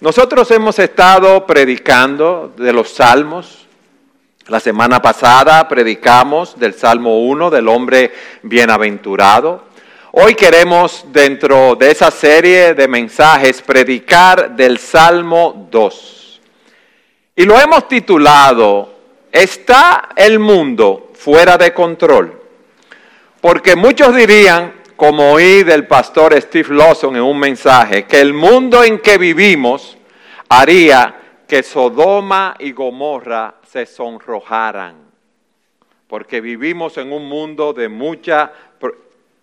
Nosotros hemos estado predicando de los salmos. La semana pasada predicamos del Salmo 1 del hombre bienaventurado. Hoy queremos dentro de esa serie de mensajes predicar del Salmo 2. Y lo hemos titulado ¿Está el mundo fuera de control? Porque muchos dirían, como oí del pastor Steve Lawson en un mensaje, que el mundo en que vivimos haría que Sodoma y Gomorra se sonrojaran, porque vivimos en un mundo de mucha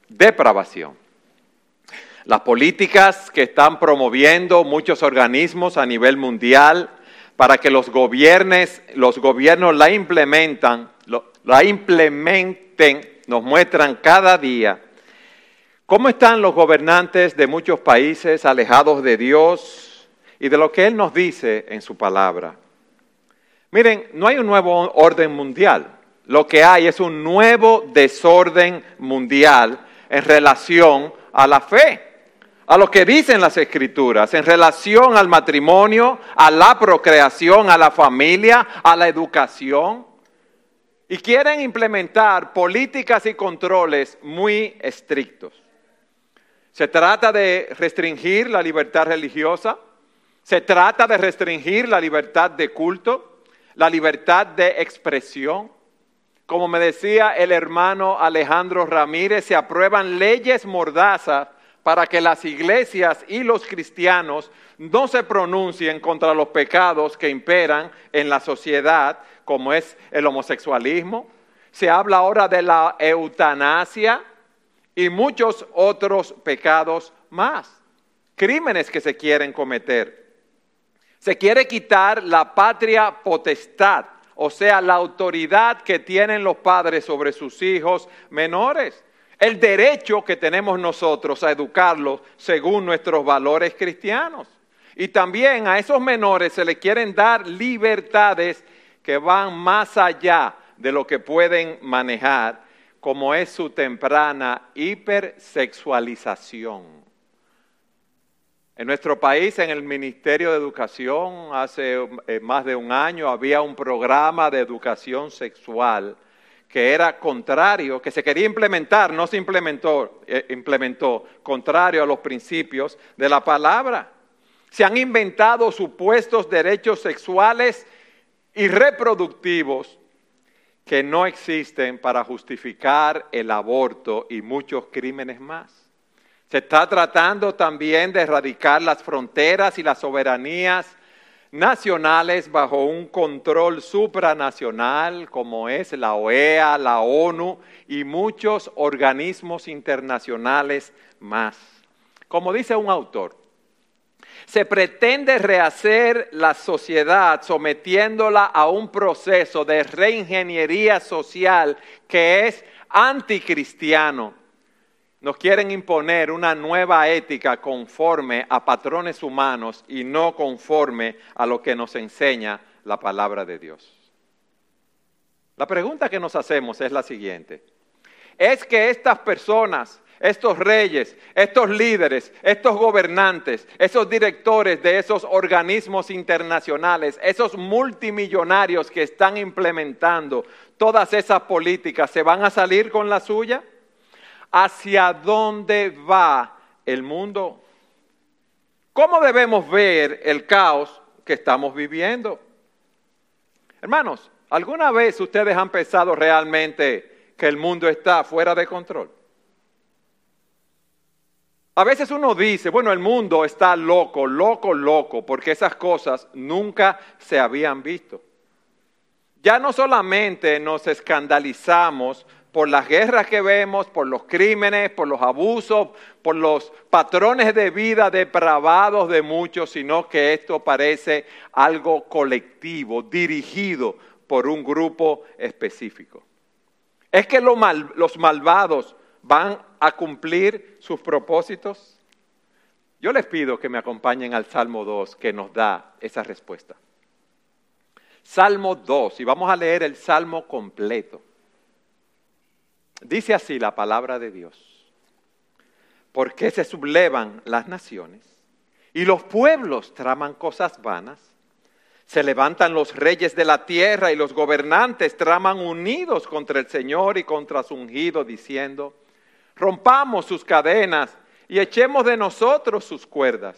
depravación. Las políticas que están promoviendo muchos organismos a nivel mundial para que los gobiernos, los gobiernos la implementan, la implementen, nos muestran cada día ¿Cómo están los gobernantes de muchos países alejados de Dios y de lo que Él nos dice en su palabra? Miren, no hay un nuevo orden mundial. Lo que hay es un nuevo desorden mundial en relación a la fe, a lo que dicen las escrituras, en relación al matrimonio, a la procreación, a la familia, a la educación. Y quieren implementar políticas y controles muy estrictos. Se trata de restringir la libertad religiosa, se trata de restringir la libertad de culto, la libertad de expresión. Como me decía el hermano Alejandro Ramírez, se aprueban leyes mordazas para que las iglesias y los cristianos no se pronuncien contra los pecados que imperan en la sociedad, como es el homosexualismo. Se habla ahora de la eutanasia, y muchos otros pecados más, crímenes que se quieren cometer. Se quiere quitar la patria potestad, o sea, la autoridad que tienen los padres sobre sus hijos menores, el derecho que tenemos nosotros a educarlos según nuestros valores cristianos. Y también a esos menores se les quieren dar libertades que van más allá de lo que pueden manejar como es su temprana hipersexualización. En nuestro país, en el Ministerio de Educación, hace eh, más de un año, había un programa de educación sexual que era contrario, que se quería implementar, no se implementó, eh, implementó, contrario a los principios de la palabra. Se han inventado supuestos derechos sexuales y reproductivos que no existen para justificar el aborto y muchos crímenes más. Se está tratando también de erradicar las fronteras y las soberanías nacionales bajo un control supranacional como es la OEA, la ONU y muchos organismos internacionales más. Como dice un autor, se pretende rehacer la sociedad sometiéndola a un proceso de reingeniería social que es anticristiano. Nos quieren imponer una nueva ética conforme a patrones humanos y no conforme a lo que nos enseña la palabra de Dios. La pregunta que nos hacemos es la siguiente. ¿Es que estas personas estos reyes, estos líderes, estos gobernantes, esos directores de esos organismos internacionales, esos multimillonarios que están implementando todas esas políticas, ¿se van a salir con la suya? ¿Hacia dónde va el mundo? ¿Cómo debemos ver el caos que estamos viviendo? Hermanos, ¿alguna vez ustedes han pensado realmente que el mundo está fuera de control? A veces uno dice, bueno, el mundo está loco, loco, loco, porque esas cosas nunca se habían visto. Ya no solamente nos escandalizamos por las guerras que vemos, por los crímenes, por los abusos, por los patrones de vida depravados de muchos, sino que esto parece algo colectivo, dirigido por un grupo específico. Es que los malvados van a cumplir sus propósitos? Yo les pido que me acompañen al Salmo 2 que nos da esa respuesta. Salmo 2, y vamos a leer el Salmo completo. Dice así la palabra de Dios. ¿Por qué se sublevan las naciones y los pueblos traman cosas vanas. Se levantan los reyes de la tierra y los gobernantes traman unidos contra el Señor y contra su ungido, diciendo, rompamos sus cadenas y echemos de nosotros sus cuerdas.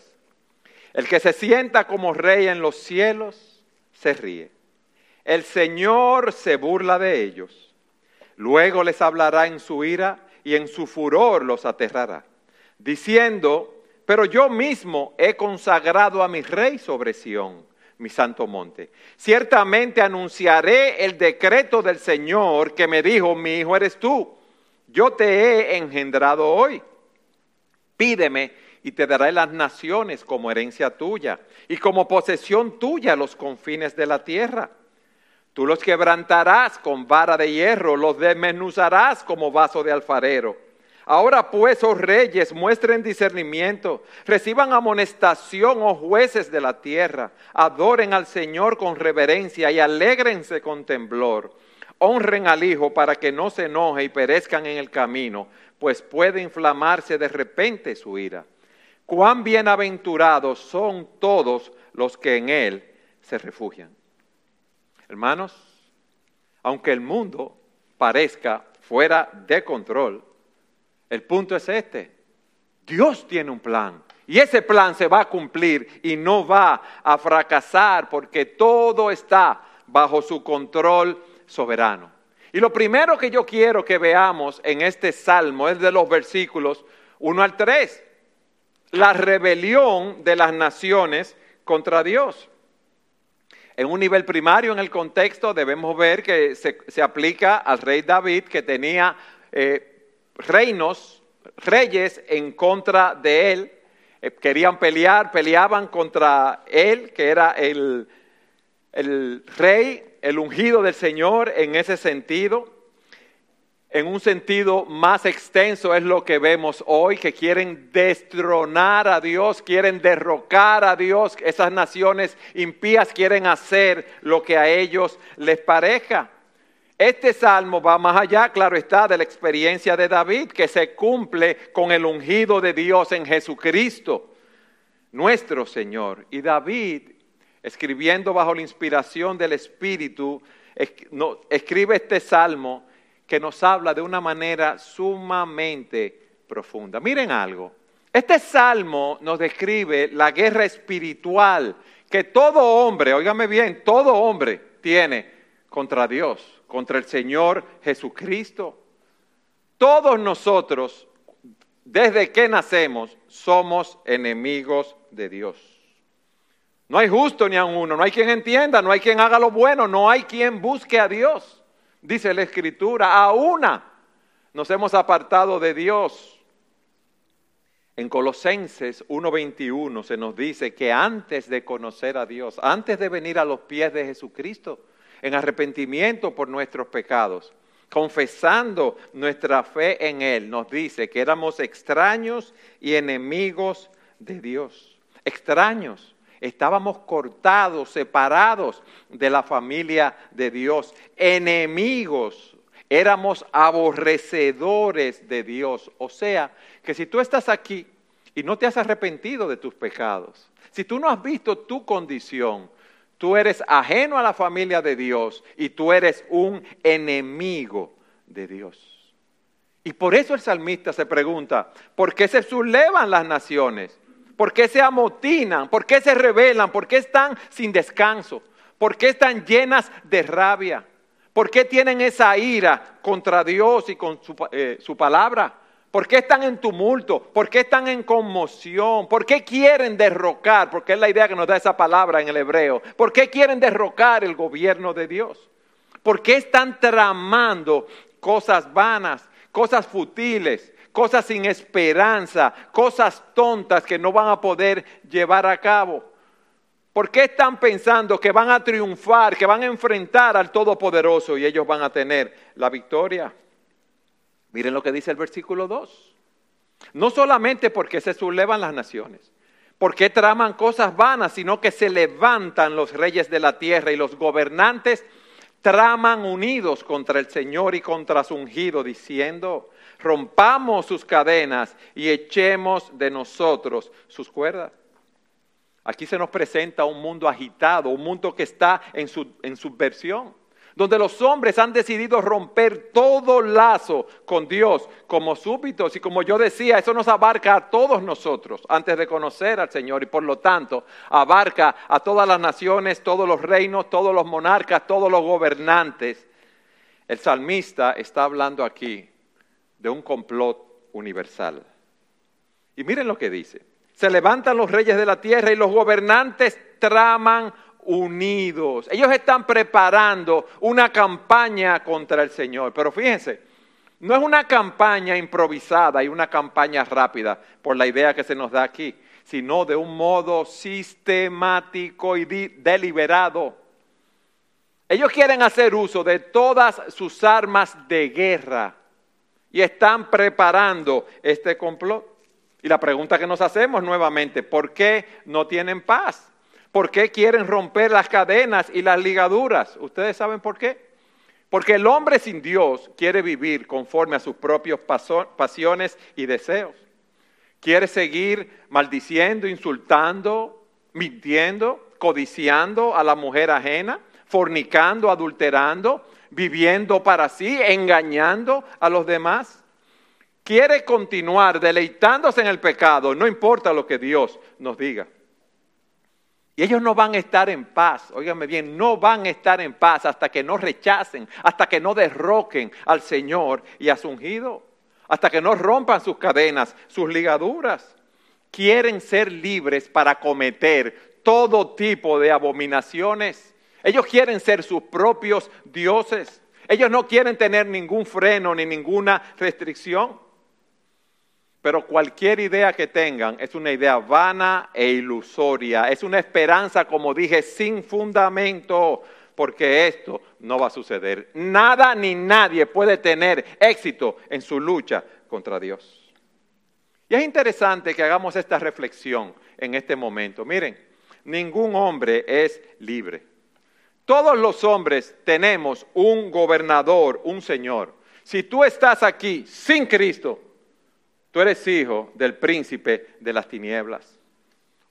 El que se sienta como rey en los cielos se ríe. El Señor se burla de ellos. Luego les hablará en su ira y en su furor los aterrará, diciendo, pero yo mismo he consagrado a mi rey sobre Sión mi santo monte. Ciertamente anunciaré el decreto del Señor que me dijo, mi hijo eres tú, yo te he engendrado hoy. Pídeme y te daré las naciones como herencia tuya y como posesión tuya los confines de la tierra. Tú los quebrantarás con vara de hierro, los desmenuzarás como vaso de alfarero Ahora pues, oh reyes, muestren discernimiento, reciban amonestación, oh jueces de la tierra, adoren al Señor con reverencia y alégrense con temblor. Honren al Hijo para que no se enoje y perezcan en el camino, pues puede inflamarse de repente su ira. Cuán bienaventurados son todos los que en Él se refugian. Hermanos, aunque el mundo parezca fuera de control, el punto es este. Dios tiene un plan. Y ese plan se va a cumplir y no va a fracasar porque todo está bajo su control soberano. Y lo primero que yo quiero que veamos en este salmo es de los versículos 1 al 3. La rebelión de las naciones contra Dios. En un nivel primario en el contexto debemos ver que se, aplica al rey David que tenía eh, reinos, reyes en contra de él, eh, querían pelear, peleaban contra él, que era el, el rey, el ungido del Señor en ese sentido. En un sentido más extenso es lo que vemos hoy, que quieren destronar a Dios, quieren derrocar a Dios. Esas naciones impías quieren hacer lo que a ellos les parezca. Este salmo va más allá, claro está, de la experiencia de David, que se cumple con el ungido de Dios en Jesucristo, nuestro Señor. Y David, escribiendo bajo la inspiración del Espíritu, escribe este salmo que nos habla de una manera sumamente profunda. Miren algo, este salmo nos describe la guerra espiritual que todo hombre, óigame bien, todo hombre tiene contra Dios contra el Señor Jesucristo. Todos nosotros, desde que nacemos, somos enemigos de Dios. No hay justo ni a uno, no hay quien entienda, no hay quien haga lo bueno, no hay quien busque a Dios. Dice la Escritura, a una nos hemos apartado de Dios. En Colosenses 1:21 se nos dice que antes de conocer a Dios, antes de venir a los pies de Jesucristo, en arrepentimiento por nuestros pecados, confesando nuestra fe en Él, nos dice que éramos extraños y enemigos de Dios. Extraños. Estábamos cortados, separados de la familia de Dios, enemigos, éramos aborrecedores de Dios. O sea, que si tú estás aquí y no te has arrepentido de tus pecados, si tú no has visto tu condición, Tú eres ajeno a la familia de Dios y tú eres un enemigo de Dios. Y por eso el salmista se pregunta, ¿por qué se sublevan las naciones? ¿Por qué se amotinan? ¿Por qué se rebelan? ¿Por qué están sin descanso? ¿Por qué están llenas de rabia? ¿Por qué tienen esa ira contra Dios y con su, eh, su palabra? ¿Por qué están en tumulto? ¿Por qué están en conmoción? ¿Por qué quieren derrocar? Porque es la idea que nos da esa palabra en el hebreo. ¿Por qué quieren derrocar el gobierno de Dios? ¿Por qué están tramando cosas vanas, cosas futiles, cosas sin esperanza, cosas tontas que no van a poder llevar a cabo? ¿Por qué están pensando que van a triunfar, que van a enfrentar al Todopoderoso y ellos van a tener la victoria? Miren lo que dice el versículo 2. No solamente porque se sublevan las naciones, porque traman cosas vanas, sino que se levantan los reyes de la tierra y los gobernantes traman unidos contra el Señor y contra su ungido, diciendo, rompamos sus cadenas y echemos de nosotros sus cuerdas. Aquí se nos presenta un mundo agitado, un mundo que está en, su, en subversión, donde los hombres han decidido romper todo lazo con Dios como súbitos. Y como yo decía, eso nos abarca a todos nosotros antes de conocer al Señor y por lo tanto abarca a todas las naciones, todos los reinos, todos los monarcas, todos los gobernantes. El salmista está hablando aquí de un complot universal. Y miren lo que dice. Se levantan los reyes de la tierra y los gobernantes traman unidos. Ellos están preparando una campaña contra el Señor. Pero fíjense, no es una campaña improvisada y una campaña rápida por la idea que se nos da aquí, sino de un modo sistemático y deliberado. Ellos quieren hacer uso de todas sus armas de guerra y están preparando este complot. Y la pregunta que nos hacemos nuevamente, ¿por qué no tienen paz? ¿Por qué quieren romper las cadenas y las ligaduras? ¿Ustedes saben por qué? Porque el hombre sin Dios quiere vivir conforme a sus propias pasiones y deseos. Quiere seguir maldiciendo, insultando, mintiendo, codiciando a la mujer ajena, fornicando, adulterando, viviendo para sí, engañando a los demás quiere continuar deleitándose en el pecado, no importa lo que Dios nos diga. Y ellos no van a estar en paz, óigame bien, no van a estar en paz hasta que no rechacen, hasta que no derroquen al Señor y a su ungido, hasta que no rompan sus cadenas, sus ligaduras. Quieren ser libres para cometer todo tipo de abominaciones. Ellos quieren ser sus propios dioses. Ellos no quieren tener ningún freno ni ninguna restricción. Pero cualquier idea que tengan es una idea vana e ilusoria, es una esperanza, como dije, sin fundamento, porque esto no va a suceder. Nada ni nadie puede tener éxito en su lucha contra Dios. Y es interesante que hagamos esta reflexión en este momento. Miren, ningún hombre es libre. Todos los hombres tenemos un gobernador, un Señor. Si tú estás aquí sin Cristo, Tú eres hijo del príncipe de las tinieblas.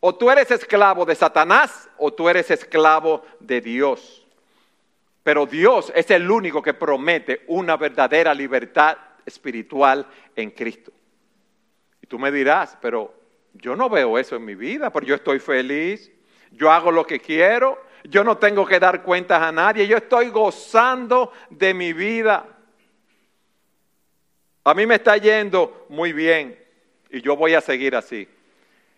O tú eres esclavo de Satanás o tú eres esclavo de Dios. Pero Dios es el único que promete una verdadera libertad espiritual en Cristo. Y tú me dirás, pero yo no veo eso en mi vida, porque yo estoy feliz, yo hago lo que quiero, yo no tengo que dar cuentas a nadie, yo estoy gozando de mi vida. A mí me está yendo muy bien y yo voy a seguir así.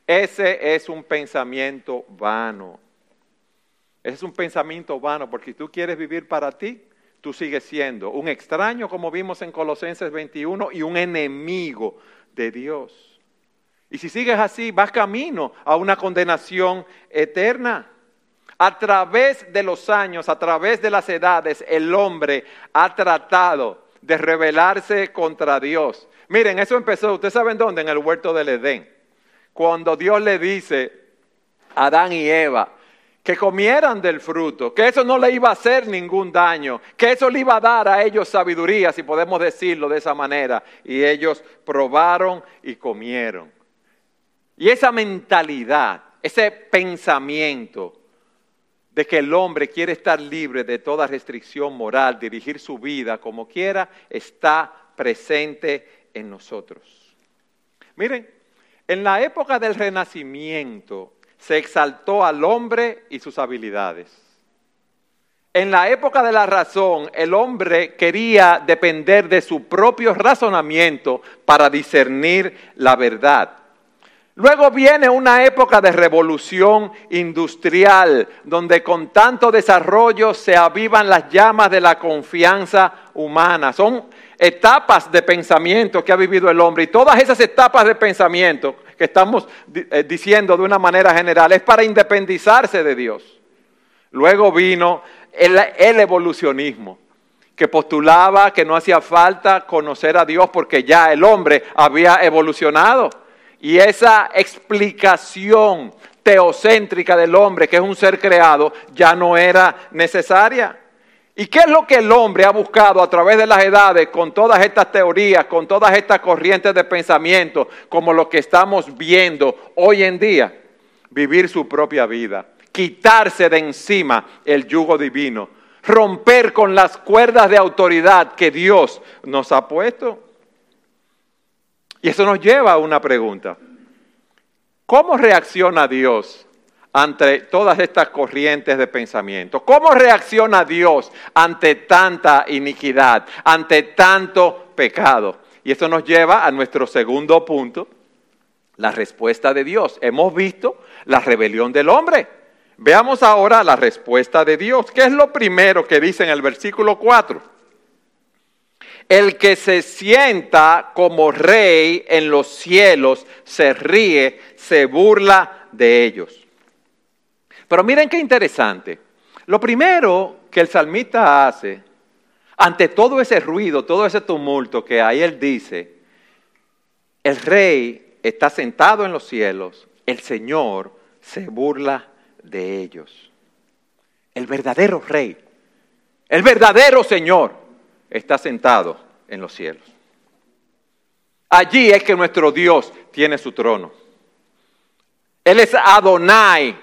Ese es un pensamiento vano. Ese es un pensamiento vano porque si tú quieres vivir para ti, tú sigues siendo un extraño, como vimos en Colosenses 21, y un enemigo de Dios. Y si sigues así, vas camino a una condenación eterna. A través de los años, a través de las edades, el hombre ha tratado de rebelarse contra Dios. Miren, eso empezó, ustedes saben dónde, en el huerto del Edén. Cuando Dios le dice a Adán y Eva que comieran del fruto, que eso no le iba a hacer ningún daño, que eso le iba a dar a ellos sabiduría, si podemos decirlo de esa manera. Y ellos probaron y comieron. Y esa mentalidad, ese pensamiento, de que el hombre quiere estar libre de toda restricción moral, dirigir su vida como quiera, está presente en nosotros. Miren, en la época del Renacimiento se exaltó al hombre y sus habilidades. En la época de la razón, el hombre quería depender de su propio razonamiento para discernir la verdad. Luego viene una época de revolución industrial, donde con tanto desarrollo se avivan las llamas de la confianza humana. Son etapas de pensamiento que ha vivido el hombre y todas esas etapas de pensamiento que estamos eh, diciendo de una manera general es para independizarse de Dios. Luego vino el, el evolucionismo que postulaba que no hacía falta conocer a Dios porque ya el hombre había evolucionado y esa explicación teocéntrica del hombre, que es un ser creado, ya no era necesaria. ¿Y qué es lo que el hombre ha buscado a través de las edades con todas estas teorías, con todas estas corrientes de pensamiento, como lo que estamos viendo hoy en día? vivir su propia vida, quitarse de encima el yugo divino, romper con las cuerdas de autoridad que Dios nos ha puesto. Y eso nos lleva a una pregunta. ¿Cómo reacciona Dios ante todas estas corrientes de pensamiento? ¿Cómo reacciona Dios ante tanta iniquidad, ante tanto pecado? Y eso nos lleva a nuestro segundo punto, la respuesta de Dios. Hemos visto la rebelión del hombre. Veamos ahora la respuesta de Dios. ¿Qué es lo primero que dice en el versículo 4? El que se sienta como rey en los cielos se ríe, se burla de ellos. Pero miren qué interesante. Lo primero que el salmista hace, ante todo ese ruido, todo ese tumulto que hay, él dice, el rey está sentado en los cielos, el Señor se burla de ellos. El verdadero rey, el verdadero Señor está sentado en los cielos. Allí es que nuestro Dios tiene su trono. Él es Adonai,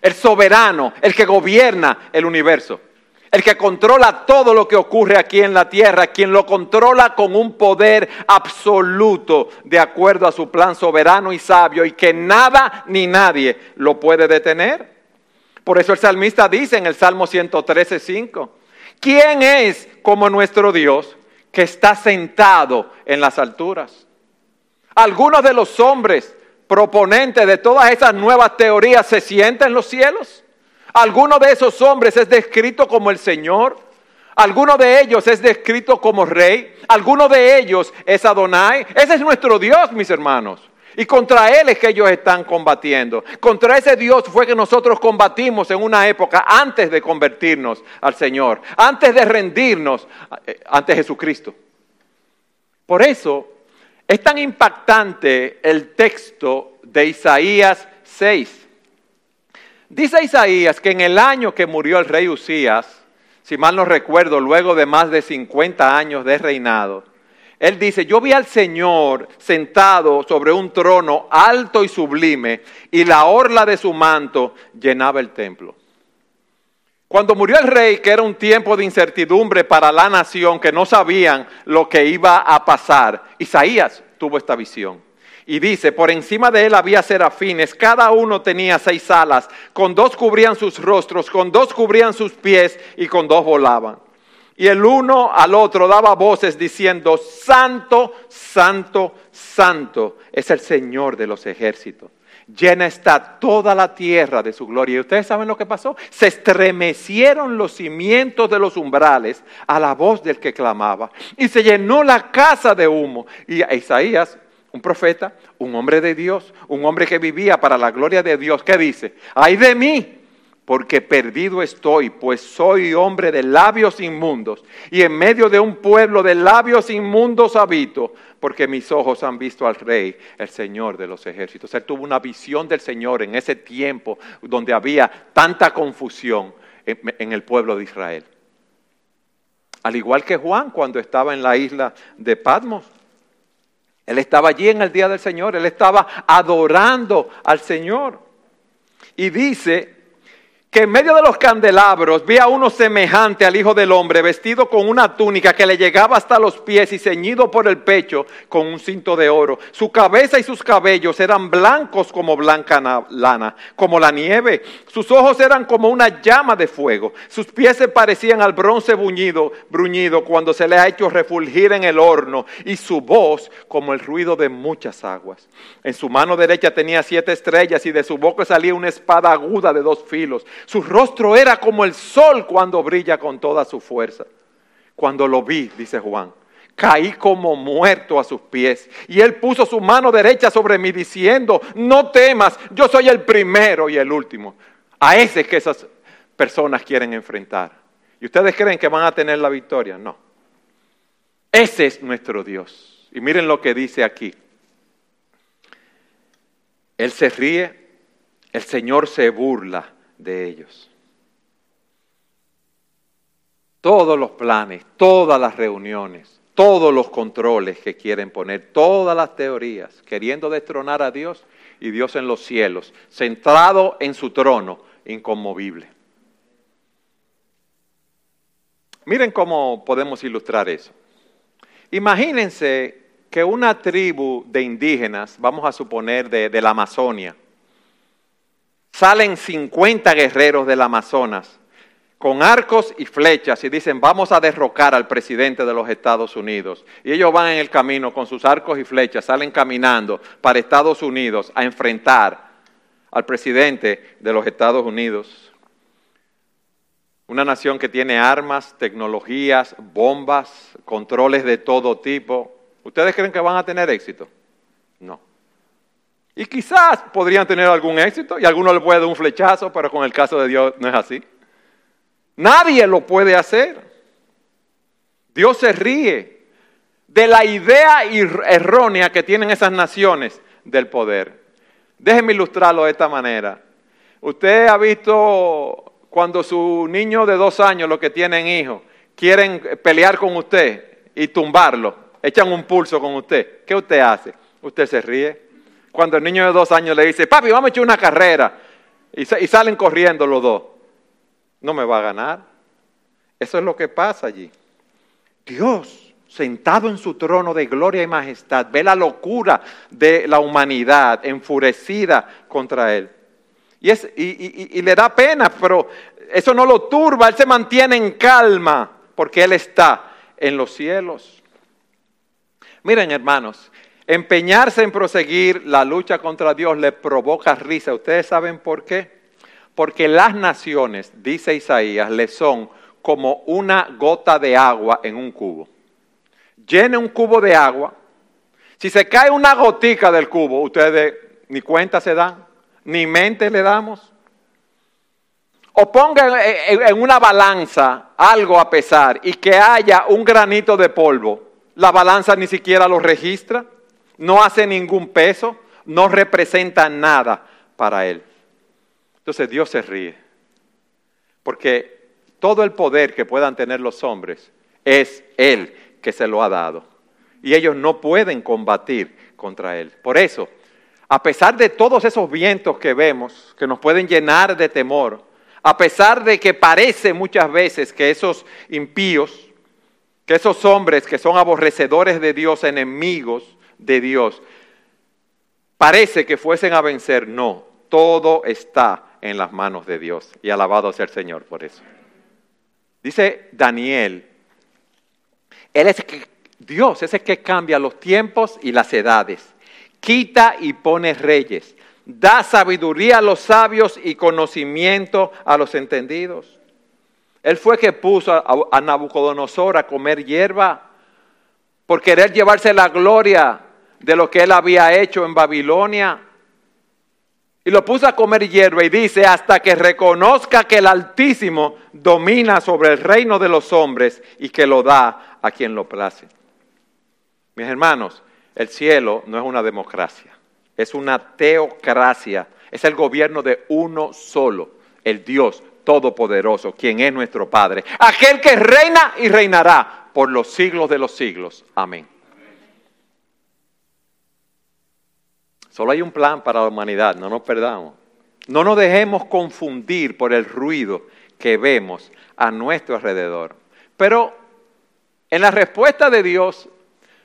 el soberano, el que gobierna el universo, el que controla todo lo que ocurre aquí en la tierra, quien lo controla con un poder absoluto de acuerdo a su plan soberano y sabio y que nada ni nadie lo puede detener. Por eso el salmista dice en el Salmo 113, 5, ¿quién es como nuestro Dios que está sentado en las alturas? Algunos de los hombres proponente de todas esas nuevas teorías se sienta en los cielos? ¿Alguno de esos hombres es descrito como el Señor? ¿Alguno de ellos es descrito como rey? ¿Alguno de ellos es Adonai? Ese es nuestro Dios, mis hermanos. Y contra Él es que ellos están combatiendo. Contra ese Dios fue que nosotros combatimos en una época antes de convertirnos al Señor, antes de rendirnos ante Jesucristo. Por eso es tan impactante el texto de Isaías 6. Dice Isaías que en el año que murió el rey Usías, si mal no recuerdo, luego de más de 50 años de reinado, él dice, yo vi al Señor sentado sobre un trono alto y sublime y la orla de su manto llenaba el templo. Cuando murió el rey, que era un tiempo de incertidumbre para la nación, que no sabían lo que iba a pasar, Isaías tuvo esta visión. Y dice, por encima de él había serafines, cada uno tenía seis alas, con dos cubrían sus rostros, con dos cubrían sus pies y con dos volaban. Y el uno al otro daba voces diciendo, Santo, Santo, Santo es el Señor de los ejércitos llena está toda la tierra de su gloria. ¿Y ustedes saben lo que pasó? Se estremecieron los cimientos de los umbrales a la voz del que clamaba. Y se llenó la casa de humo. Y Isaías, un profeta, un hombre de Dios, un hombre que vivía para la gloria de Dios, ¿qué dice? Ay de mí, porque perdido estoy, pues soy hombre de labios inmundos, y en medio de un pueblo de labios inmundos habito, porque mis ojos han visto al Rey, el Señor de los ejércitos. Él tuvo una visión del Señor en ese tiempo donde había tanta confusión en, el pueblo de Israel. Al igual que Juan cuando estaba en la isla de Patmos. Él estaba allí en el día del Señor, él estaba adorando al Señor. Y dice que en medio de los candelabros vi a uno semejante al Hijo del Hombre, vestido con una túnica que le llegaba hasta los pies y ceñido por el pecho con un cinto de oro. Su cabeza y sus cabellos eran blancos como blanca lana, como la nieve. Sus ojos eran como una llama de fuego. Sus pies se parecían al bronce buñido, bruñido cuando se le ha hecho refulgir en el horno, y su voz como el ruido de muchas aguas. En su mano derecha tenía siete estrellas y de su boca salía una espada aguda de dos filos. Su rostro era como el sol cuando brilla con toda su fuerza. Cuando lo vi, dice Juan, caí como muerto a sus pies. Y él puso su mano derecha sobre mí diciendo, no temas, yo soy el primero y el último. A ese es que esas personas quieren enfrentar. ¿Y ustedes creen que van a tener la victoria? No. Ese es nuestro Dios. Y miren lo que dice aquí. Él se ríe, el Señor se burla de ellos. Todos los planes, todas las reuniones, todos los controles que quieren poner, todas las teorías, queriendo destronar a Dios, y Dios en los cielos, centrado en su trono, inconmovible. Miren cómo podemos ilustrar eso. Imagínense que una tribu de indígenas, vamos a suponer de, de la Amazonia, salen 50 guerreros del Amazonas con arcos y flechas y dicen, vamos a derrocar al presidente de los Estados Unidos. Y ellos van en el camino con sus arcos y flechas, salen caminando para Estados Unidos a enfrentar al presidente de los Estados Unidos. Una nación que tiene armas, tecnologías, bombas, controles de todo tipo. ¿Ustedes creen que van a tener éxito? No. Y quizás podrían tener algún éxito y alguno le puede dar un flechazo, pero con el caso de Dios no es así. Nadie lo puede hacer. Dios se ríe de la idea errónea que tienen esas naciones del poder. Déjenme ilustrarlo de esta manera. Usted ha visto cuando su niño de dos años, los que tienen hijos, quieren pelear con usted y tumbarlo, echan un pulso con usted. ¿Qué usted hace? Usted se ríe. Cuando el niño de dos años le dice, papi, vamos a echar una carrera, y, salen corriendo los dos no me va a ganar. Eso es lo que pasa allí. Dios, sentado en su trono de gloria y majestad, ve la locura de la humanidad enfurecida contra él. Y, y, le da pena, pero eso no lo turba, él se mantiene en calma porque él está en los cielos. Miren hermanos, empeñarse en proseguir la lucha contra Dios le provoca risa. ¿Ustedes saben por qué? Porque las naciones, dice Isaías, le son como una gota de agua en un cubo. Llene un cubo de agua. Si se cae una gotica del cubo, ustedes ni cuenta se dan, ni mente le damos. O pongan en una balanza algo a pesar y que haya un granito de polvo. La balanza ni siquiera lo registra, no hace ningún peso, no representa nada para él. Entonces Dios se ríe, porque todo el poder que puedan tener los hombres es Él que se lo ha dado. Y ellos no pueden combatir contra Él. Por eso, a pesar de todos esos vientos que vemos, que nos pueden llenar de temor, a pesar de que parece muchas veces que esos impíos, que esos hombres que son aborrecedores de Dios, enemigos de Dios, parece que fuesen a vencer, no, todo está en las manos de Dios. Y alabado sea el Señor por eso. Dice Daniel, Él es Dios es el que cambia los tiempos y las edades, quita y pone reyes, da sabiduría a los sabios y conocimiento a los entendidos. Él fue que puso a Nabucodonosor a comer hierba por querer llevarse la gloria de lo que él había hecho en Babilonia. Y lo puso a comer hierba y dice, hasta que reconozca que el Altísimo domina sobre el reino de los hombres y que lo da a quien lo place. Mis hermanos, el cielo no es una democracia, es una teocracia, es el gobierno de uno solo, el Dios Todopoderoso, quien es nuestro Padre, aquel que reina y reinará por los siglos de los siglos. Amén. Solo hay un plan para la humanidad, no nos perdamos. No nos dejemos confundir por el ruido que vemos a nuestro alrededor. Pero en la respuesta de Dios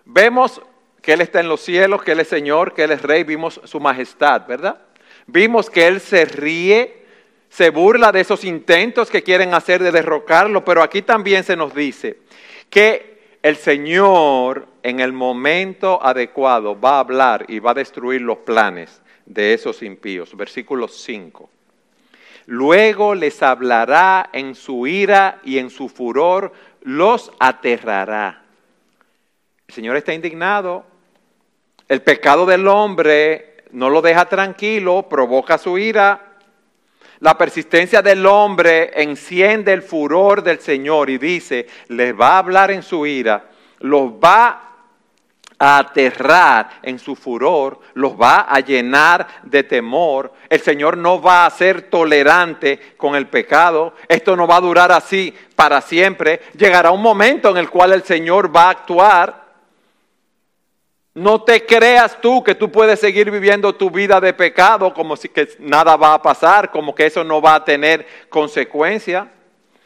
vemos que Él está en los cielos, que Él es Señor, que Él es Rey, vimos su majestad, ¿verdad? Vimos que Él se ríe, se burla de esos intentos que quieren hacer de derrocarlo, pero aquí también se nos dice que el Señor en el momento adecuado va a hablar y va a destruir los planes de esos impíos. Versículo 5. Luego les hablará en su ira y en su furor, los aterrará. El Señor está indignado. El pecado del hombre no lo deja tranquilo, provoca su ira. La persistencia del hombre enciende el furor del Señor y dice, les va a hablar en su ira, los va a aterrar en su furor, los va a llenar de temor. El Señor no va a ser tolerante con el pecado. Esto no va a durar así para siempre. Llegará un momento en el cual el Señor va a actuar. No te creas tú que tú puedes seguir viviendo tu vida de pecado como si que nada va a pasar, como que eso no va a tener consecuencia.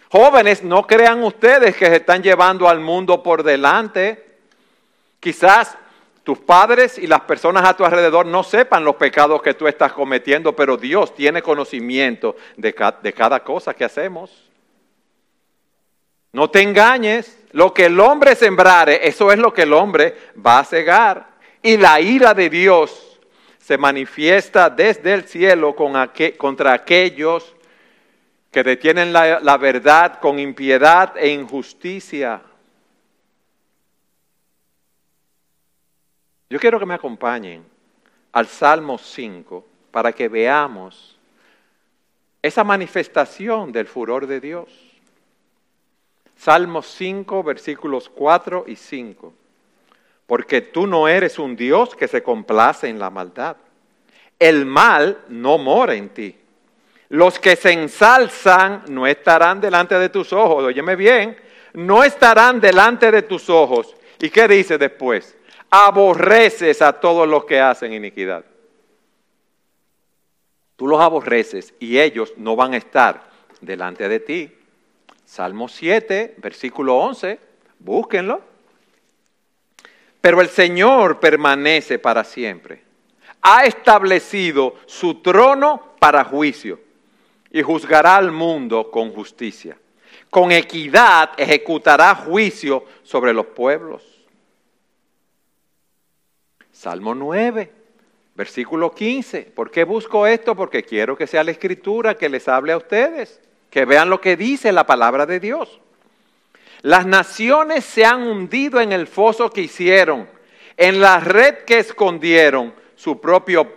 Jóvenes, no crean ustedes que se están llevando al mundo por delante. Quizás tus padres y las personas a tu alrededor no sepan los pecados que tú estás cometiendo, pero Dios tiene conocimiento de, de cada cosa que hacemos. No te engañes, lo que el hombre sembrare, eso es lo que el hombre va a cegar. Y la ira de Dios se manifiesta desde el cielo contra aquellos que detienen la, la verdad con impiedad e injusticia. Yo quiero que me acompañen al Salmo 5 para que veamos esa manifestación del furor de Dios. Salmo 5, versículos 4 y 5. Porque tú no eres un Dios que se complace en la maldad. El mal no mora en ti. Los que se ensalzan no estarán delante de tus ojos. Óyeme bien, no estarán delante de tus ojos. ¿Y qué dice después? aborreces a todos los que hacen iniquidad. Tú los aborreces y ellos no van a estar delante de ti. Salmo 7, versículo 11, búsquenlo. Pero el Señor permanece para siempre. Ha establecido su trono para juicio y juzgará al mundo con justicia. Con equidad ejecutará juicio sobre los pueblos. Salmo 9, versículo 15. ¿Por qué busco esto? Porque quiero que sea la escritura que les hable a ustedes, que vean lo que dice la palabra de Dios. Las naciones se han hundido en el foso que hicieron, en la red que escondieron, su propio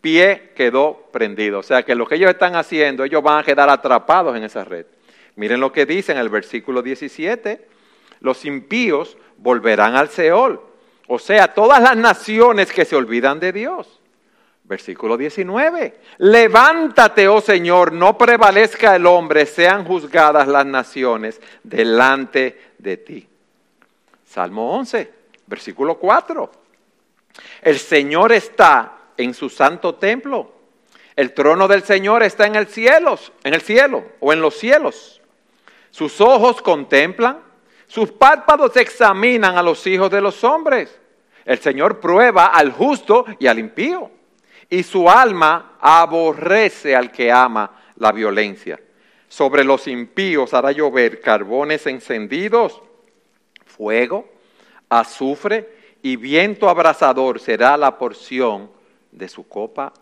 pie quedó prendido. O sea que lo que ellos están haciendo, ellos van a quedar atrapados en esa red. Miren lo que dice en el versículo 17. Los impíos volverán al Seol o sea, todas las naciones que se olvidan de Dios. Versículo 19. Levántate, oh Señor, no prevalezca el hombre, sean juzgadas las naciones delante de ti. Salmo 11, versículo 4. El Señor está en su santo templo. El trono del Señor está en el cielo, en el cielo o en los cielos. Sus ojos contemplan sus párpados examinan a los hijos de los hombres. El Señor prueba al justo y al impío. Y su alma aborrece al que ama la violencia. Sobre los impíos hará llover carbones encendidos, fuego, azufre y viento abrasador será la porción de su copa.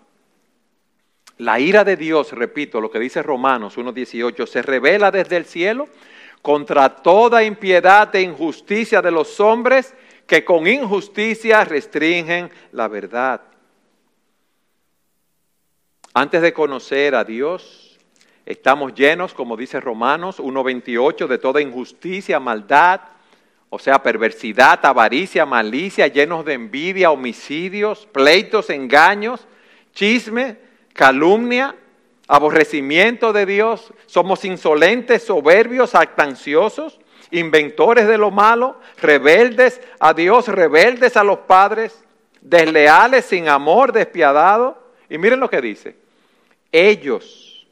La ira de Dios, repito lo que dice Romanos 1.18, se revela desde el cielo contra toda impiedad e injusticia de los hombres que con injusticia restringen la verdad. Antes de conocer a Dios, estamos llenos, como dice Romanos 1.28, de toda injusticia, maldad, o sea, perversidad, avaricia, malicia, llenos de envidia, homicidios, pleitos, engaños, chisme, calumnia, aborrecimiento de Dios, somos insolentes, soberbios, actanciosos, inventores de lo malo, rebeldes a Dios, rebeldes a los padres, desleales, sin amor, despiadados. Y miren lo que dice, ellos,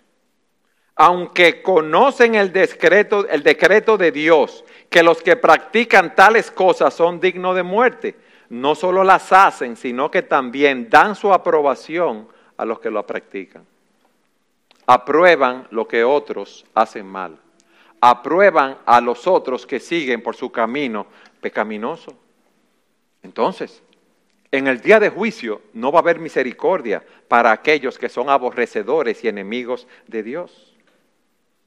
aunque conocen el decreto, el decreto de Dios, que los que practican tales cosas son dignos de muerte, no solo las hacen, sino que también dan su aprobación a los que lo practican aprueban lo que otros hacen mal. Aprueban a los otros que siguen por su camino pecaminoso. Entonces, en el día de juicio no va a haber misericordia para aquellos que son aborrecedores y enemigos de Dios.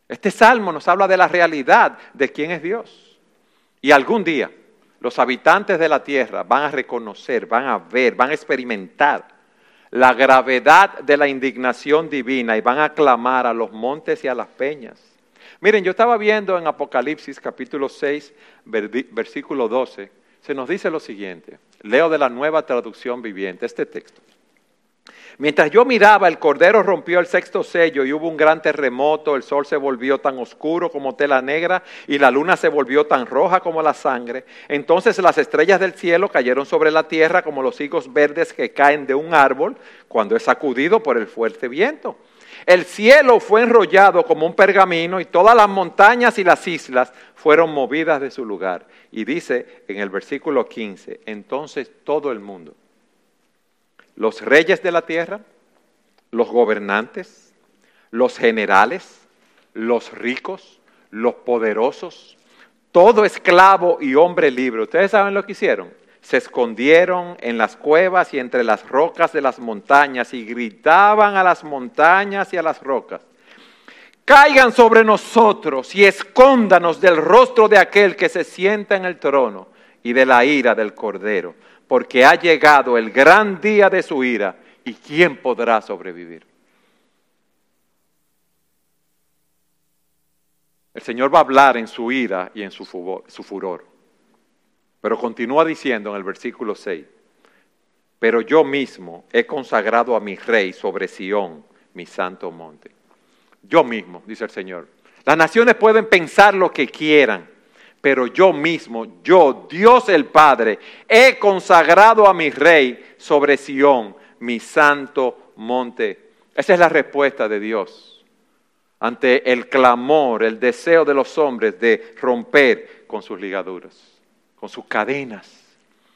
Este salmo nos habla de la realidad de quién es Dios. Y algún día los habitantes de la tierra van a reconocer, van a ver, van a experimentar la gravedad de la indignación divina y van a clamar a los montes y a las peñas. Miren, yo estaba viendo en Apocalipsis capítulo 6, versículo 12, se nos dice lo siguiente, leo de la nueva traducción viviente este texto. Mientras yo miraba, el cordero rompió el sexto sello y hubo un gran terremoto, el sol se volvió tan oscuro como tela negra y la luna se volvió tan roja como la sangre. Entonces las estrellas del cielo cayeron sobre la tierra como los higos verdes que caen de un árbol cuando es sacudido por el fuerte viento. El cielo fue enrollado como un pergamino y todas las montañas y las islas fueron movidas de su lugar. Y dice en el versículo 15, entonces todo el mundo los reyes de la tierra, los gobernantes, los generales, los ricos, los poderosos, todo esclavo y hombre libre. ¿Ustedes saben lo que hicieron? Se escondieron en las cuevas y entre las rocas de las montañas y gritaban a las montañas y a las rocas. Caigan sobre nosotros y escóndanos del rostro de aquel que se sienta en el trono y de la ira del cordero porque ha llegado el gran día de su ira, ¿y quién podrá sobrevivir? El Señor va a hablar en su ira y en su furor, pero continúa diciendo en el versículo 6, pero yo mismo he consagrado a mi rey sobre Sión, mi santo monte. Yo mismo, dice el Señor. Las naciones pueden pensar lo que quieran, pero yo mismo, yo, Dios el Padre, he consagrado a mi rey sobre Sión, mi santo monte. Esa es la respuesta de Dios ante el clamor, el deseo de los hombres de romper con sus ligaduras, con sus cadenas.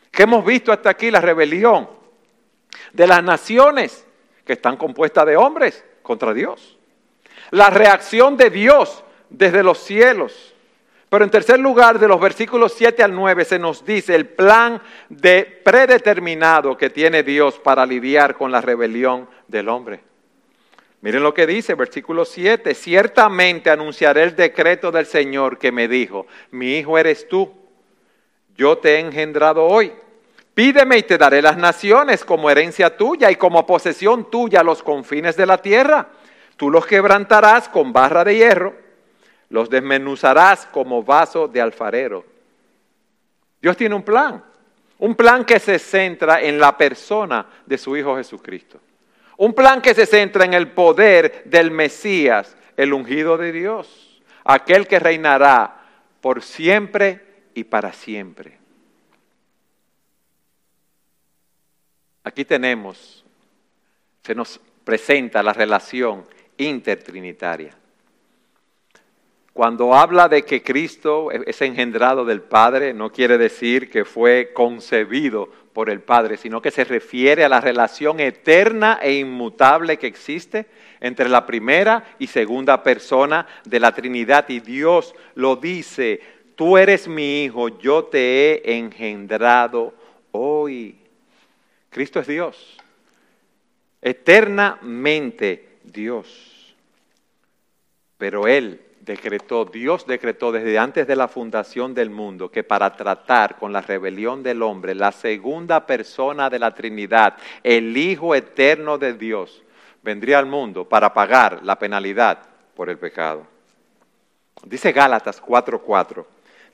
¿Qué hemos visto hasta aquí? La rebelión de las naciones que están compuestas de hombres contra Dios. La reacción de Dios desde los cielos pero en tercer lugar, de los versículos 7 al 9 se nos dice el plan de predeterminado que tiene Dios para lidiar con la rebelión del hombre. Miren lo que dice, versículo 7, ciertamente anunciaré el decreto del Señor que me dijo, mi hijo eres tú, yo te he engendrado hoy. Pídeme y te daré las naciones como herencia tuya y como posesión tuya los confines de la tierra. Tú los quebrantarás con barra de hierro los desmenuzarás como vaso de alfarero. Dios tiene un plan, un plan que se centra en la persona de su Hijo Jesucristo. Un plan que se centra en el poder del Mesías, el ungido de Dios, aquel que reinará por siempre y para siempre. Aquí tenemos, se nos presenta la relación intertrinitaria. Cuando habla de que Cristo es engendrado del Padre, no quiere decir que fue concebido por el Padre, sino que se refiere a la relación eterna e inmutable que existe entre la primera y segunda persona de la Trinidad. Y Dios lo dice, tú eres mi hijo, yo te he engendrado hoy. Cristo es Dios, eternamente Dios. Pero Él decretó, Dios decretó desde antes de la fundación del mundo que para tratar con la rebelión del hombre, la segunda persona de la Trinidad, el Hijo eterno de Dios, vendría al mundo para pagar la penalidad por el pecado. Dice Gálatas 4:4,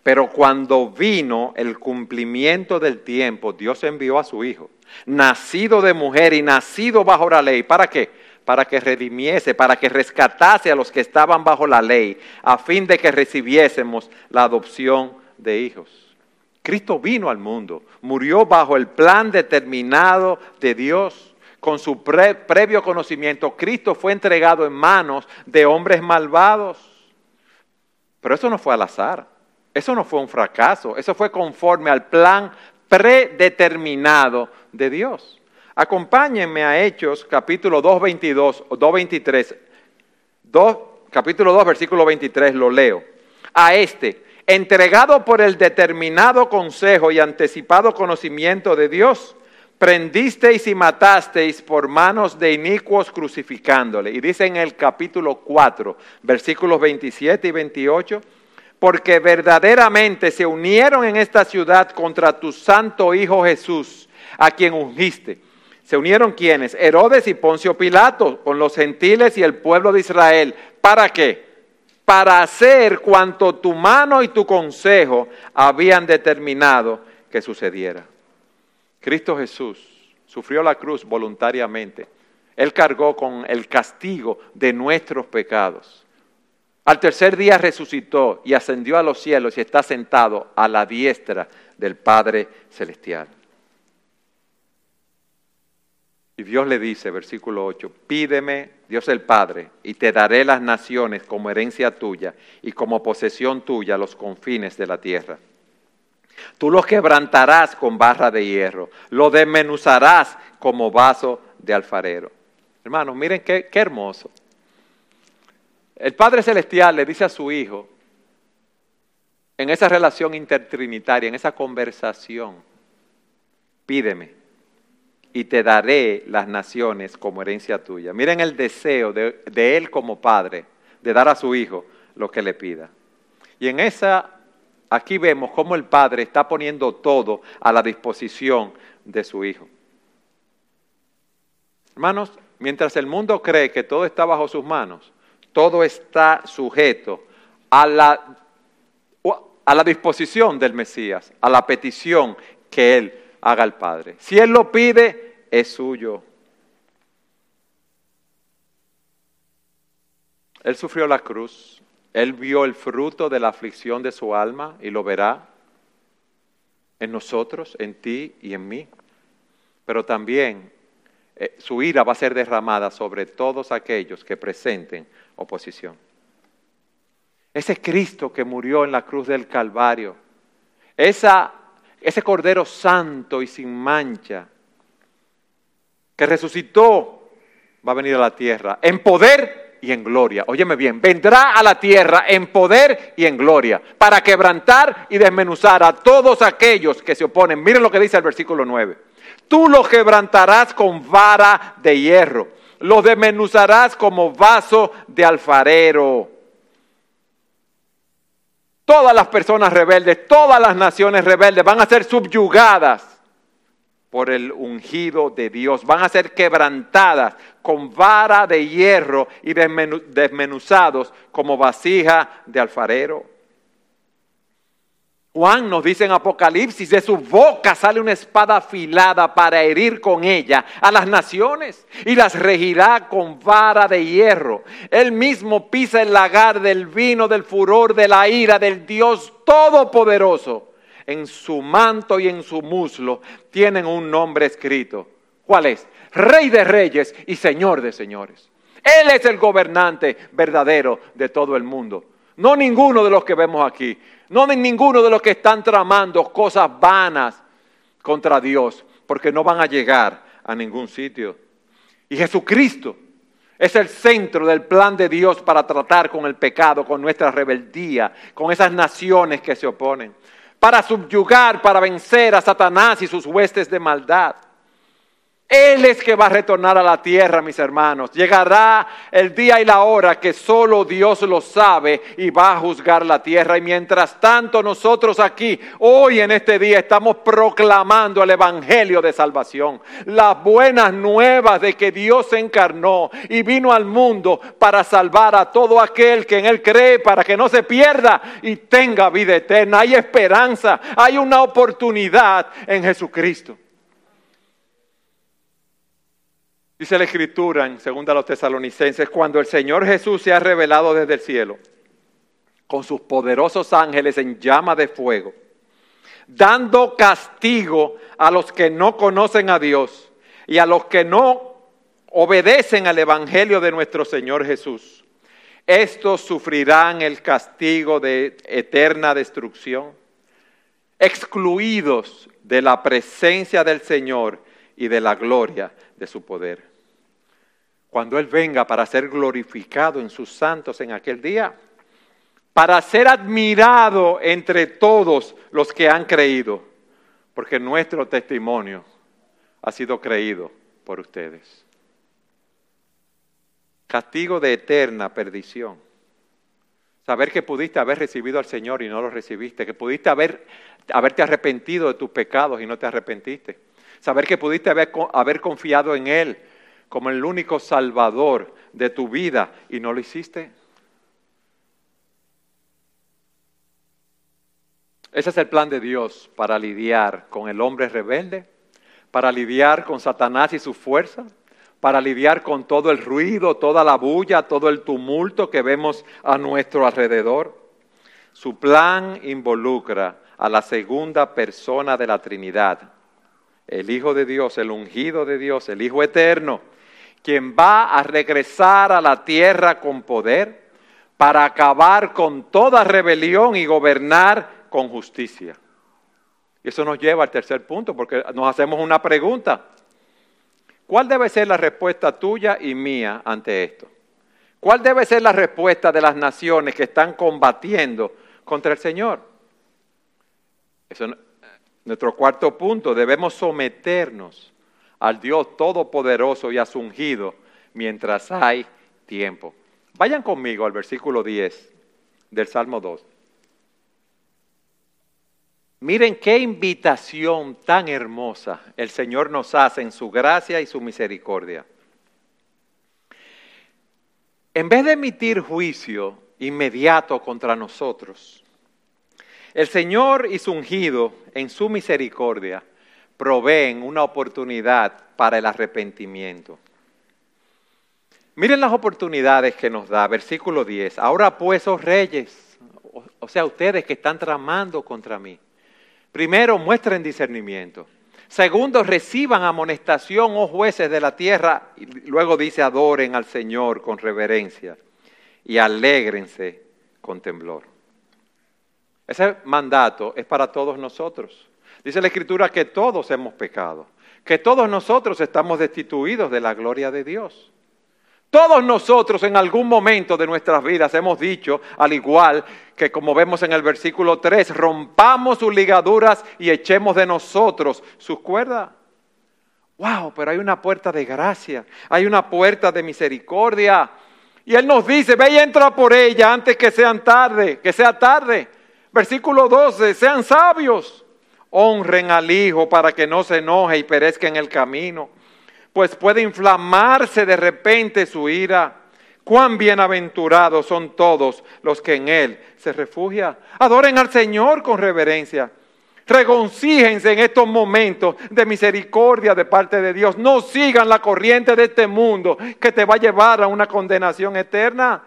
pero cuando vino el cumplimiento del tiempo, Dios envió a su Hijo, nacido de mujer y nacido bajo la ley. ¿Para qué? para que redimiese, para que rescatase a los que estaban bajo la ley, a fin de que recibiésemos la adopción de hijos. Cristo vino al mundo, murió bajo el plan determinado de Dios. Con su previo conocimiento, Cristo fue entregado en manos de hombres malvados. Pero eso no fue al azar, eso no fue un fracaso, eso fue conforme al plan predeterminado de Dios. Acompáñenme a Hechos capítulo 2, 22, 2, 23. capítulo 2, versículo 23, lo leo. A este, entregado por el determinado consejo y anticipado conocimiento de Dios, prendisteis y matasteis por manos de inicuos crucificándole. Y dice en el capítulo 4, versículos 27 y 28, porque verdaderamente se unieron en esta ciudad contra tu santo Hijo Jesús, a quien ungiste se unieron quienes? Herodes y Poncio Pilato con los gentiles y el pueblo de Israel. ¿Para qué? Para hacer cuanto tu mano y tu consejo habían determinado que sucediera. Cristo Jesús sufrió la cruz voluntariamente Él cargó con el castigo de nuestros pecados. Al tercer día resucitó y ascendió a los cielos y está sentado a la diestra del Padre Celestial. Y Dios le dice, versículo 8, pídeme, Dios el Padre, y te daré las naciones como herencia tuya y como posesión tuya los confines de la tierra. Tú los quebrantarás con barra de hierro, lo desmenuzarás como vaso de alfarero. Hermanos, miren qué, qué hermoso. El Padre Celestial le dice a su Hijo, en esa relación intertrinitaria, en esa conversación, pídeme y te daré las naciones como herencia tuya. Miren el deseo de, Él como Padre de dar a su Hijo lo que le pida. Y en esa, aquí vemos cómo el Padre está poniendo todo a la disposición de su Hijo. Hermanos, mientras el mundo cree que todo está bajo sus manos, todo está sujeto a la, a la disposición del Mesías, a la petición que Él haga al Padre. Si Él lo pide, es suyo. Él sufrió la cruz, Él vio el fruto de la aflicción de su alma y lo verá en nosotros, en ti y en mí. Pero también eh, su ira va a ser derramada sobre todos aquellos que presenten oposición. Ese Cristo que murió en la cruz del Calvario, esa, ese Cordero Santo y sin mancha, que resucitó, va a venir a la tierra en poder y en gloria. Óyeme bien, vendrá a la tierra en poder y en gloria para quebrantar y desmenuzar a todos aquellos que se oponen. Miren lo que dice el versículo 9. Tú los quebrantarás con vara de hierro los desmenuzarás como vaso de alfarero. Todas las personas rebeldes, todas las naciones rebeldes van a ser subyugadas por el ungido de Dios, van a ser quebrantadas con vara de hierro y desmenuzados como vasija de alfarero. Juan nos dice en Apocalipsis, de su boca sale una espada afilada para herir con ella a las naciones y las regirá con vara de hierro. Él mismo pisa el lagar del vino del furor de la ira del Dios Todopoderoso. En su manto y en su muslo tienen un nombre escrito. ¿Cuál es? Rey de reyes y Señor de señores. Él es el gobernante verdadero de todo el mundo. No ninguno de los que vemos aquí no ninguno de los que están tramando cosas vanas contra Dios, porque no van a llegar a ningún sitio. Y Jesucristo es el centro del plan de Dios para tratar con el pecado, con nuestra rebeldía, con esas naciones que se oponen, para subyugar, para vencer a Satanás y sus huestes de maldad. Él es que va a retornar a la tierra, mis hermanos. Llegará el día y la hora que solo Dios lo sabe y va a juzgar la tierra. Y mientras tanto nosotros aquí, hoy en este día, estamos proclamando el Evangelio de salvación. Las buenas nuevas de que Dios se encarnó y vino al mundo para salvar a todo aquel que en Él cree, para que no se pierda y tenga vida eterna. Hay esperanza, hay una oportunidad en Jesucristo. Dice la Escritura en 2 los Tesalonicenses, cuando el Señor Jesús se ha revelado desde el cielo, con sus poderosos ángeles en llama de fuego, dando castigo a los que no conocen a Dios y a los que no obedecen al Evangelio de nuestro Señor Jesús. Estos sufrirán el castigo de eterna destrucción, excluidos de la presencia del Señor y de la gloria de su poder. Cuando Él venga para ser glorificado en sus santos en aquel día, para ser admirado entre todos los que han creído, porque nuestro testimonio ha sido creído por ustedes. Castigo de eterna perdición. Saber que pudiste haber recibido al Señor y no lo recibiste, que pudiste haber, haberte arrepentido de tus pecados y no te arrepentiste saber que pudiste haber, confiado en Él como el único salvador de tu vida y no lo hiciste. Ese es el plan de Dios para lidiar con el hombre rebelde, para lidiar con Satanás y su fuerza, para lidiar con todo el ruido, toda la bulla, todo el tumulto que vemos a nuestro alrededor. Su plan involucra a la segunda persona de la Trinidad, el Hijo de Dios, el ungido de Dios, el Hijo eterno, quien va a regresar a la tierra con poder para acabar con toda rebelión y gobernar con justicia. Y eso nos lleva al tercer punto, porque nos hacemos una pregunta. ¿Cuál debe ser la respuesta tuya y mía ante esto? ¿Cuál debe ser la respuesta de las naciones que están combatiendo contra el Señor? Eso, nuestro cuarto punto, debemos someternos al Dios Todopoderoso y a su ungido mientras hay tiempo. Vayan conmigo al versículo 10 del Salmo 2. Miren qué invitación tan hermosa el Señor nos hace en su gracia y su misericordia. En vez de emitir juicio inmediato contra nosotros, el Señor y su ungido en su misericordia proveen una oportunidad para el arrepentimiento. Miren las oportunidades que nos da, versículo 10. Ahora pues, oh reyes, o sea, ustedes que están tramando contra mí, primero muestren discernimiento. Segundo, reciban amonestación, oh jueces de la tierra. Y luego dice, adoren al Señor con reverencia y alégrense con temblor. Ese mandato es para todos nosotros. Dice la Escritura que todos hemos pecado, que todos nosotros estamos destituidos de la gloria de Dios. Todos nosotros en algún momento de nuestras vidas hemos dicho, al igual que como vemos en el versículo 3, rompamos sus ligaduras y echemos de nosotros sus cuerdas. Wow, pero hay una puerta de gracia, hay una puerta de misericordia. Y Él nos dice, ve y entra por ella antes que sean tarde, que sea tarde. Versículo 12, sean sabios honren al Hijo para que no se enoje y perezca en el camino, pues puede inflamarse de repente su ira. Cuán bienaventurados son todos los que en Él se refugian. Adoren al Señor con reverencia. Regoncíjense en estos momentos de misericordia de parte de Dios. No sigan la corriente de este mundo que te va a llevar a una condenación eterna.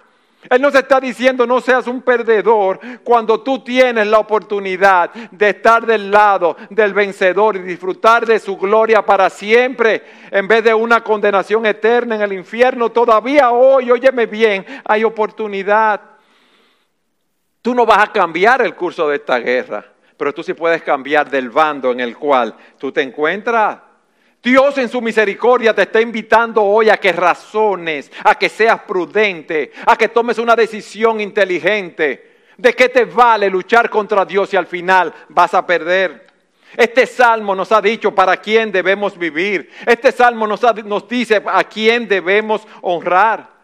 Él nos está diciendo no seas un perdedor cuando tú tienes la oportunidad de estar del lado del vencedor y disfrutar de su gloria para siempre en vez de una condenación eterna en el infierno. Todavía hoy, óyeme bien, hay oportunidad. Tú no vas a cambiar el curso de esta guerra, pero tú sí puedes cambiar del bando en el cual tú te encuentras. Dios en su misericordia te está invitando hoy a que razones, a que seas prudente, a que tomes una decisión inteligente. ¿De qué te vale luchar contra Dios y al final vas a perder? Este salmo nos ha dicho para quién debemos vivir. Este salmo nos, nos dice a quién debemos honrar.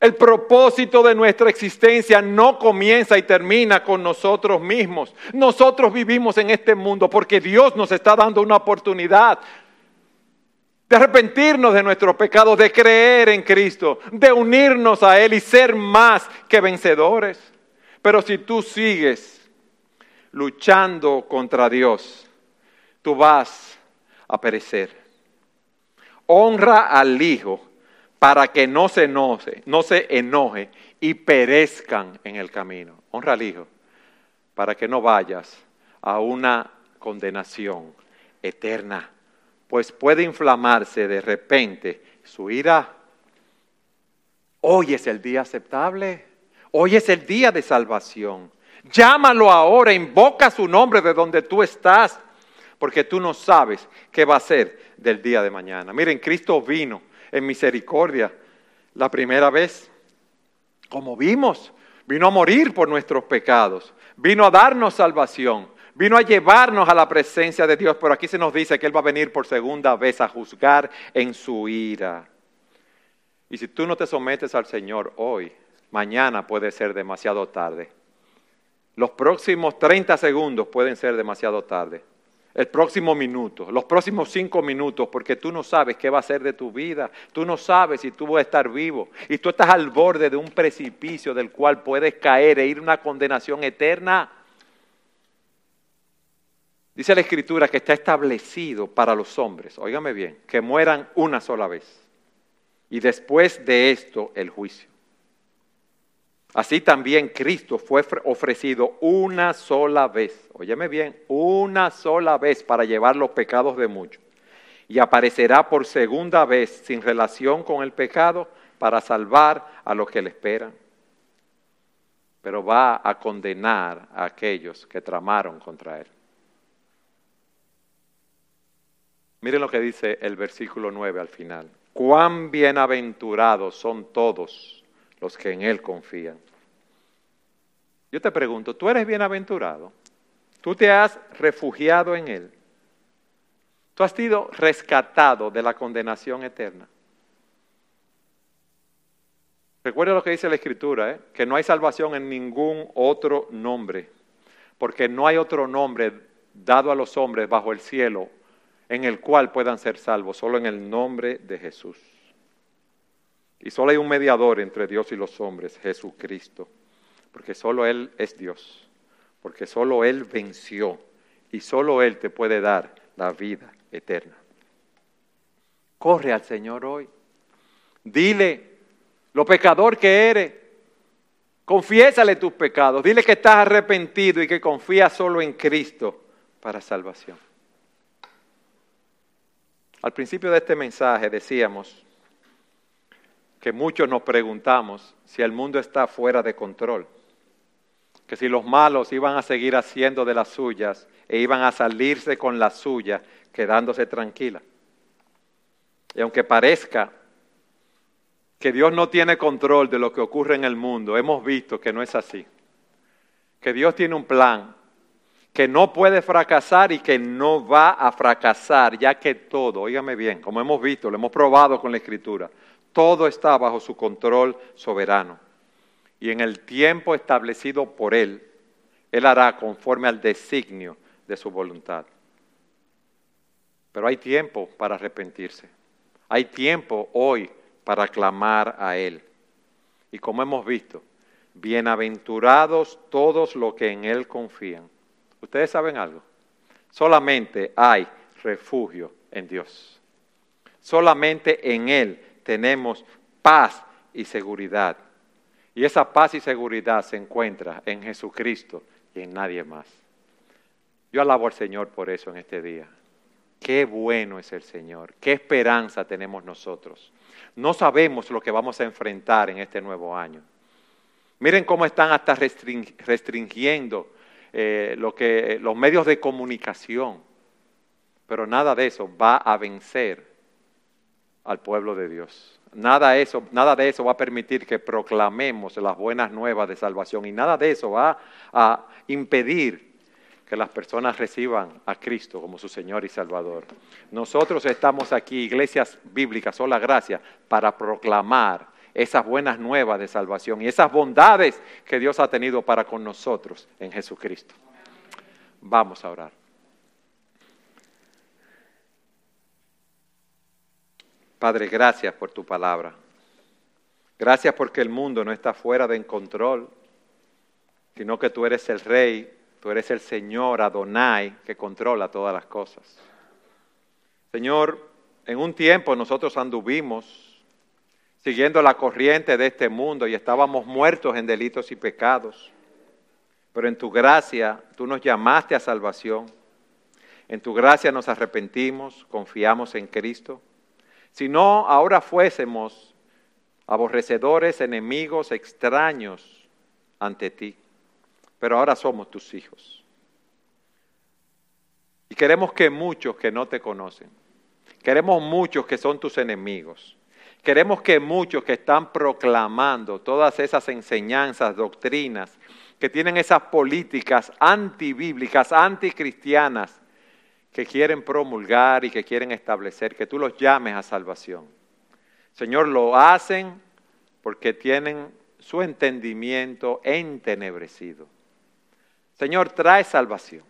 El propósito de nuestra existencia no comienza y termina con nosotros mismos. Nosotros vivimos en este mundo porque Dios nos está dando una oportunidad de arrepentirnos de nuestros pecados, de creer en Cristo, de unirnos a Él y ser más que vencedores. Pero si tú sigues luchando contra Dios, tú vas a perecer. Honra al Hijo para que no se enoje, no se enoje y perezcan en el camino. Honra al Hijo para que no vayas a una condenación eterna pues puede inflamarse de repente su ira. Hoy es el día aceptable, hoy es el día de salvación. Llámalo ahora, invoca su nombre de donde tú estás, porque tú no sabes qué va a ser del día de mañana. Miren, Cristo vino en misericordia la primera vez, como vimos, vino a morir por nuestros pecados, vino a darnos salvación, Vino a llevarnos a la presencia de Dios, pero aquí se nos dice que Él va a venir por segunda vez a juzgar en su ira. Y si tú no te sometes al Señor hoy, mañana puede ser demasiado tarde. Los próximos 30 segundos pueden ser demasiado tarde. El próximo minuto, los próximos cinco minutos, porque tú no sabes qué va a ser de tu vida. Tú no sabes si tú vas a estar vivo. Y tú estás al borde de un precipicio del cual puedes caer e ir a una condenación eterna. Dice la Escritura que está establecido para los hombres, óigame bien, que mueran una sola vez. y después de esto el juicio. Así también Cristo fue ofrecido una sola vez, óyeme bien, una sola vez para llevar los pecados de muchos. Y aparecerá por segunda vez sin relación con el pecado para salvar a los que le esperan. Pero va a condenar a aquellos que tramaron contra él. Miren lo que dice el versículo 9 al final. Cuán bienaventurados son todos los que en Él confían. Yo te pregunto, ¿tú eres bienaventurado? ¿Tú te has refugiado en Él? ¿Tú has sido rescatado de la condenación eterna? Recuerda lo que dice la Escritura, ¿eh? que no hay salvación en ningún otro nombre, porque no hay otro nombre dado a los hombres bajo el cielo en el cual puedan ser salvos, solo en el nombre de Jesús. Y solo hay un mediador entre Dios y los hombres, Jesucristo, porque solo Él es Dios, porque solo Él venció y solo Él te puede dar la vida eterna. Corre al Señor hoy. Dile lo pecador que eres. Confiésale tus pecados. Dile que estás arrepentido y que confías solo en Cristo para salvación. Al principio de este mensaje decíamos que muchos nos preguntamos si el mundo está fuera de control, que si los malos iban a seguir haciendo de las suyas e iban a salirse con la suya, quedándose tranquila. Y aunque parezca que Dios no tiene control de lo que ocurre en el mundo, hemos visto que no es así. Que Dios tiene un plan que no puede fracasar y que no va a fracasar, ya que todo, oígame bien, como hemos visto, lo hemos probado con la Escritura, todo está bajo su control soberano. Y en el tiempo establecido por Él, Él hará conforme al designio de su voluntad. Pero hay tiempo para arrepentirse. Hay tiempo hoy para clamar a Él. Y como hemos visto, bienaventurados todos los que en Él confían Ustedes saben algo. Solamente hay refugio en Dios. Solamente en Él tenemos paz y seguridad. Y esa paz y seguridad se encuentra en Jesucristo y en nadie más. Yo alabo al Señor por eso en este día. Qué bueno es el Señor, qué esperanza tenemos nosotros. No sabemos lo que vamos a enfrentar en este nuevo año. Miren cómo están hasta restringiendo eh, lo que, los medios de comunicación, pero nada de eso va a vencer al pueblo de Dios. Nada, eso, nada de eso va a permitir que proclamemos las buenas nuevas de salvación y nada de eso va a impedir que las personas reciban a Cristo como su Señor y Salvador. Nosotros estamos aquí, iglesias bíblicas, sola gracia, para proclamar esas buenas nuevas de salvación y esas bondades que Dios ha tenido para con nosotros en Jesucristo. Vamos a orar. Padre, gracias por tu palabra. Gracias porque el mundo no está fuera de control, sino que tú eres el Rey, tú eres el Señor Adonai que controla todas las cosas. Señor, en un tiempo nosotros anduvimos siguiendo la corriente de este mundo y estábamos muertos en delitos y pecados. Pero en tu gracia tú nos llamaste a salvación. En tu gracia nos arrepentimos, confiamos en Cristo. Si no, ahora fuésemos aborrecedores, enemigos, extraños ante ti. Pero ahora somos tus hijos. Y queremos que muchos que no te conocen, queremos muchos que son tus enemigos, Queremos que muchos que están proclamando todas esas enseñanzas, doctrinas, que tienen esas políticas antibíblicas, anticristianas, que quieren promulgar y que quieren establecer, que tú los llames a salvación. Señor, lo hacen porque tienen su entendimiento entenebrecido. Señor, trae salvación.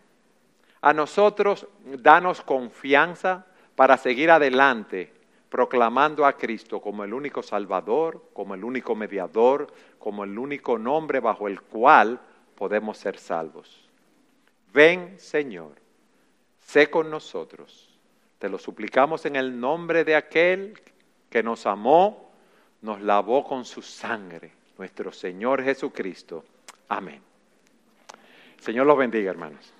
A nosotros, danos confianza para seguir adelante proclamando a Cristo como el único Salvador, como el único mediador, como el único nombre bajo el cual podemos ser salvos. Ven, Señor, sé con nosotros. Te lo suplicamos en el nombre de aquel que nos amó nos lavó con su sangre, nuestro Señor Jesucristo. Amén. Señor los bendiga, hermanos.